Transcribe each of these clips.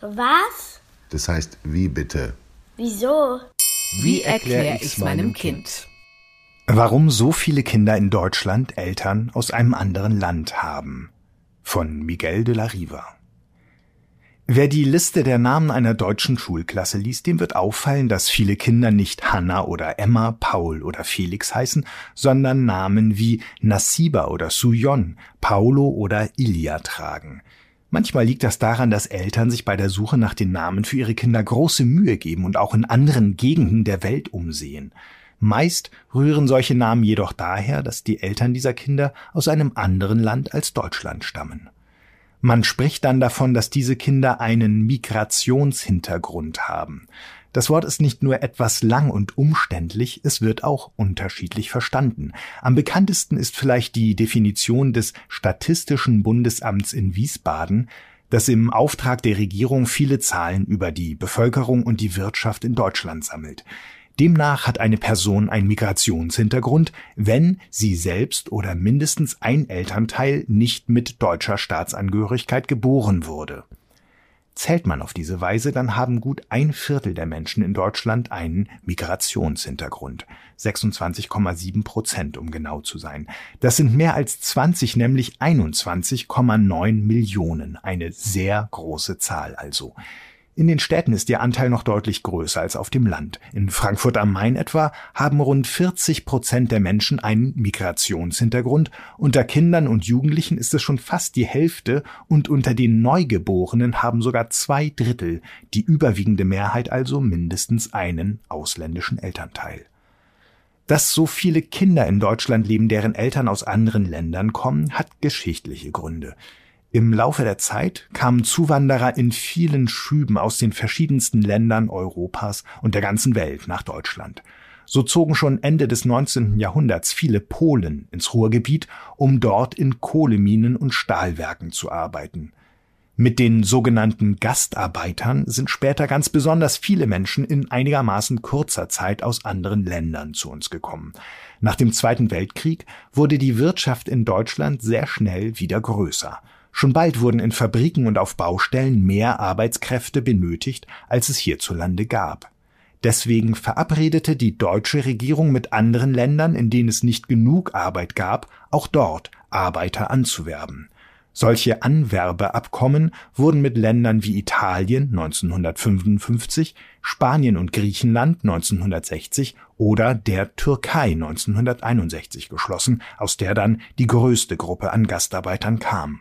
Was? Das heißt, wie bitte? Wieso? Wie erkläre ich's meinem Kind? Warum so viele Kinder in Deutschland Eltern aus einem anderen Land haben. Von Miguel de la Riva. Wer die Liste der Namen einer deutschen Schulklasse liest, dem wird auffallen, dass viele Kinder nicht Hanna oder Emma, Paul oder Felix heißen, sondern Namen wie Nasiba oder Suyon, Paulo oder Ilya tragen. Manchmal liegt das daran, dass Eltern sich bei der Suche nach den Namen für ihre Kinder große Mühe geben und auch in anderen Gegenden der Welt umsehen. Meist rühren solche Namen jedoch daher, dass die Eltern dieser Kinder aus einem anderen Land als Deutschland stammen. Man spricht dann davon, dass diese Kinder einen Migrationshintergrund haben. Das Wort ist nicht nur etwas lang und umständlich, es wird auch unterschiedlich verstanden. Am bekanntesten ist vielleicht die Definition des Statistischen Bundesamts in Wiesbaden, das im Auftrag der Regierung viele Zahlen über die Bevölkerung und die Wirtschaft in Deutschland sammelt. Demnach hat eine Person einen Migrationshintergrund, wenn sie selbst oder mindestens ein Elternteil nicht mit deutscher Staatsangehörigkeit geboren wurde. Zählt man auf diese Weise, dann haben gut ein Viertel der Menschen in Deutschland einen Migrationshintergrund. 26,7 Prozent, um genau zu sein. Das sind mehr als 20, nämlich 21,9 Millionen. Eine sehr große Zahl also. In den Städten ist der Anteil noch deutlich größer als auf dem Land. In Frankfurt am Main etwa haben rund 40 Prozent der Menschen einen Migrationshintergrund. Unter Kindern und Jugendlichen ist es schon fast die Hälfte und unter den Neugeborenen haben sogar zwei Drittel, die überwiegende Mehrheit also mindestens einen ausländischen Elternteil. Dass so viele Kinder in Deutschland leben, deren Eltern aus anderen Ländern kommen, hat geschichtliche Gründe. Im Laufe der Zeit kamen Zuwanderer in vielen Schüben aus den verschiedensten Ländern Europas und der ganzen Welt nach Deutschland. So zogen schon Ende des 19. Jahrhunderts viele Polen ins Ruhrgebiet, um dort in Kohleminen und Stahlwerken zu arbeiten. Mit den sogenannten Gastarbeitern sind später ganz besonders viele Menschen in einigermaßen kurzer Zeit aus anderen Ländern zu uns gekommen. Nach dem Zweiten Weltkrieg wurde die Wirtschaft in Deutschland sehr schnell wieder größer. Schon bald wurden in Fabriken und auf Baustellen mehr Arbeitskräfte benötigt, als es hierzulande gab. Deswegen verabredete die deutsche Regierung mit anderen Ländern, in denen es nicht genug Arbeit gab, auch dort Arbeiter anzuwerben. Solche Anwerbeabkommen wurden mit Ländern wie Italien 1955, Spanien und Griechenland 1960 oder der Türkei 1961 geschlossen, aus der dann die größte Gruppe an Gastarbeitern kam.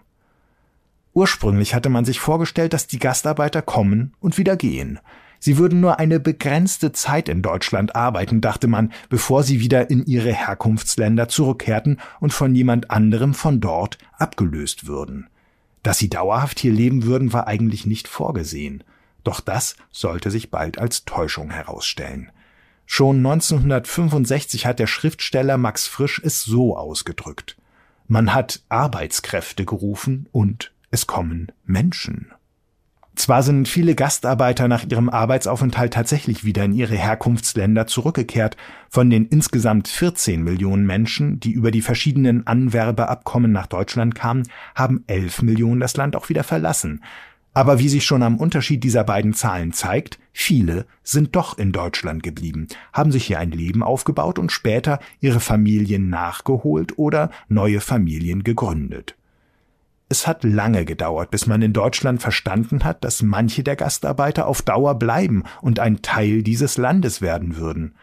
Ursprünglich hatte man sich vorgestellt, dass die Gastarbeiter kommen und wieder gehen. Sie würden nur eine begrenzte Zeit in Deutschland arbeiten, dachte man, bevor sie wieder in ihre Herkunftsländer zurückkehrten und von jemand anderem von dort abgelöst würden. Dass sie dauerhaft hier leben würden, war eigentlich nicht vorgesehen. Doch das sollte sich bald als Täuschung herausstellen. Schon 1965 hat der Schriftsteller Max Frisch es so ausgedrückt. Man hat Arbeitskräfte gerufen und es kommen Menschen. Zwar sind viele Gastarbeiter nach ihrem Arbeitsaufenthalt tatsächlich wieder in ihre Herkunftsländer zurückgekehrt, von den insgesamt 14 Millionen Menschen, die über die verschiedenen Anwerbeabkommen nach Deutschland kamen, haben 11 Millionen das Land auch wieder verlassen. Aber wie sich schon am Unterschied dieser beiden Zahlen zeigt, viele sind doch in Deutschland geblieben, haben sich hier ein Leben aufgebaut und später ihre Familien nachgeholt oder neue Familien gegründet. Es hat lange gedauert, bis man in Deutschland verstanden hat, dass manche der Gastarbeiter auf Dauer bleiben und ein Teil dieses Landes werden würden.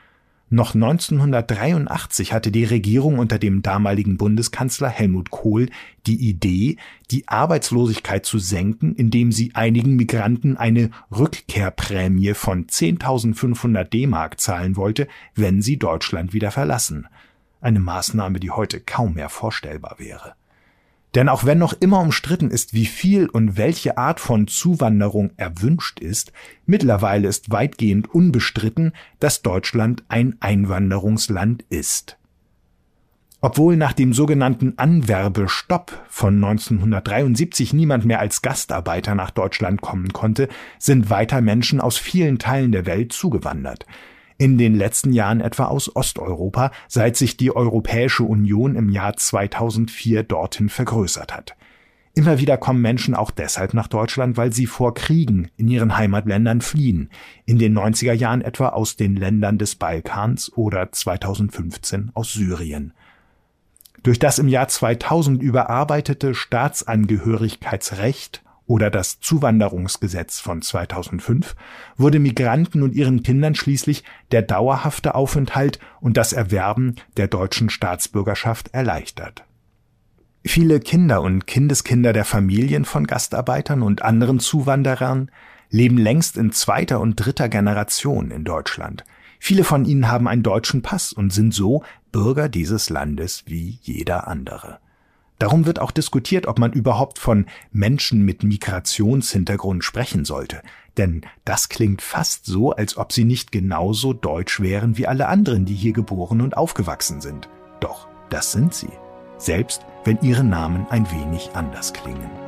Noch 1983 hatte die Regierung unter dem damaligen Bundeskanzler Helmut Kohl die Idee, die Arbeitslosigkeit zu senken, indem sie einigen Migranten eine Rückkehrprämie von 10.500 D-Mark zahlen wollte, wenn sie Deutschland wieder verlassen. Eine Maßnahme, die heute kaum mehr vorstellbar wäre. Denn auch wenn noch immer umstritten ist, wie viel und welche Art von Zuwanderung erwünscht ist, mittlerweile ist weitgehend unbestritten, dass Deutschland ein Einwanderungsland ist. Obwohl nach dem sogenannten Anwerbestopp von 1973 niemand mehr als Gastarbeiter nach Deutschland kommen konnte, sind weiter Menschen aus vielen Teilen der Welt zugewandert in den letzten Jahren etwa aus Osteuropa, seit sich die Europäische Union im Jahr 2004 dorthin vergrößert hat. Immer wieder kommen Menschen auch deshalb nach Deutschland, weil sie vor Kriegen in ihren Heimatländern fliehen. In den 90er Jahren etwa aus den Ländern des Balkans oder 2015 aus Syrien. Durch das im Jahr 2000 überarbeitete Staatsangehörigkeitsrecht oder das Zuwanderungsgesetz von 2005 wurde Migranten und ihren Kindern schließlich der dauerhafte Aufenthalt und das Erwerben der deutschen Staatsbürgerschaft erleichtert. Viele Kinder und Kindeskinder der Familien von Gastarbeitern und anderen Zuwanderern leben längst in zweiter und dritter Generation in Deutschland. Viele von ihnen haben einen deutschen Pass und sind so Bürger dieses Landes wie jeder andere. Darum wird auch diskutiert, ob man überhaupt von Menschen mit Migrationshintergrund sprechen sollte. Denn das klingt fast so, als ob sie nicht genauso deutsch wären wie alle anderen, die hier geboren und aufgewachsen sind. Doch, das sind sie. Selbst wenn ihre Namen ein wenig anders klingen.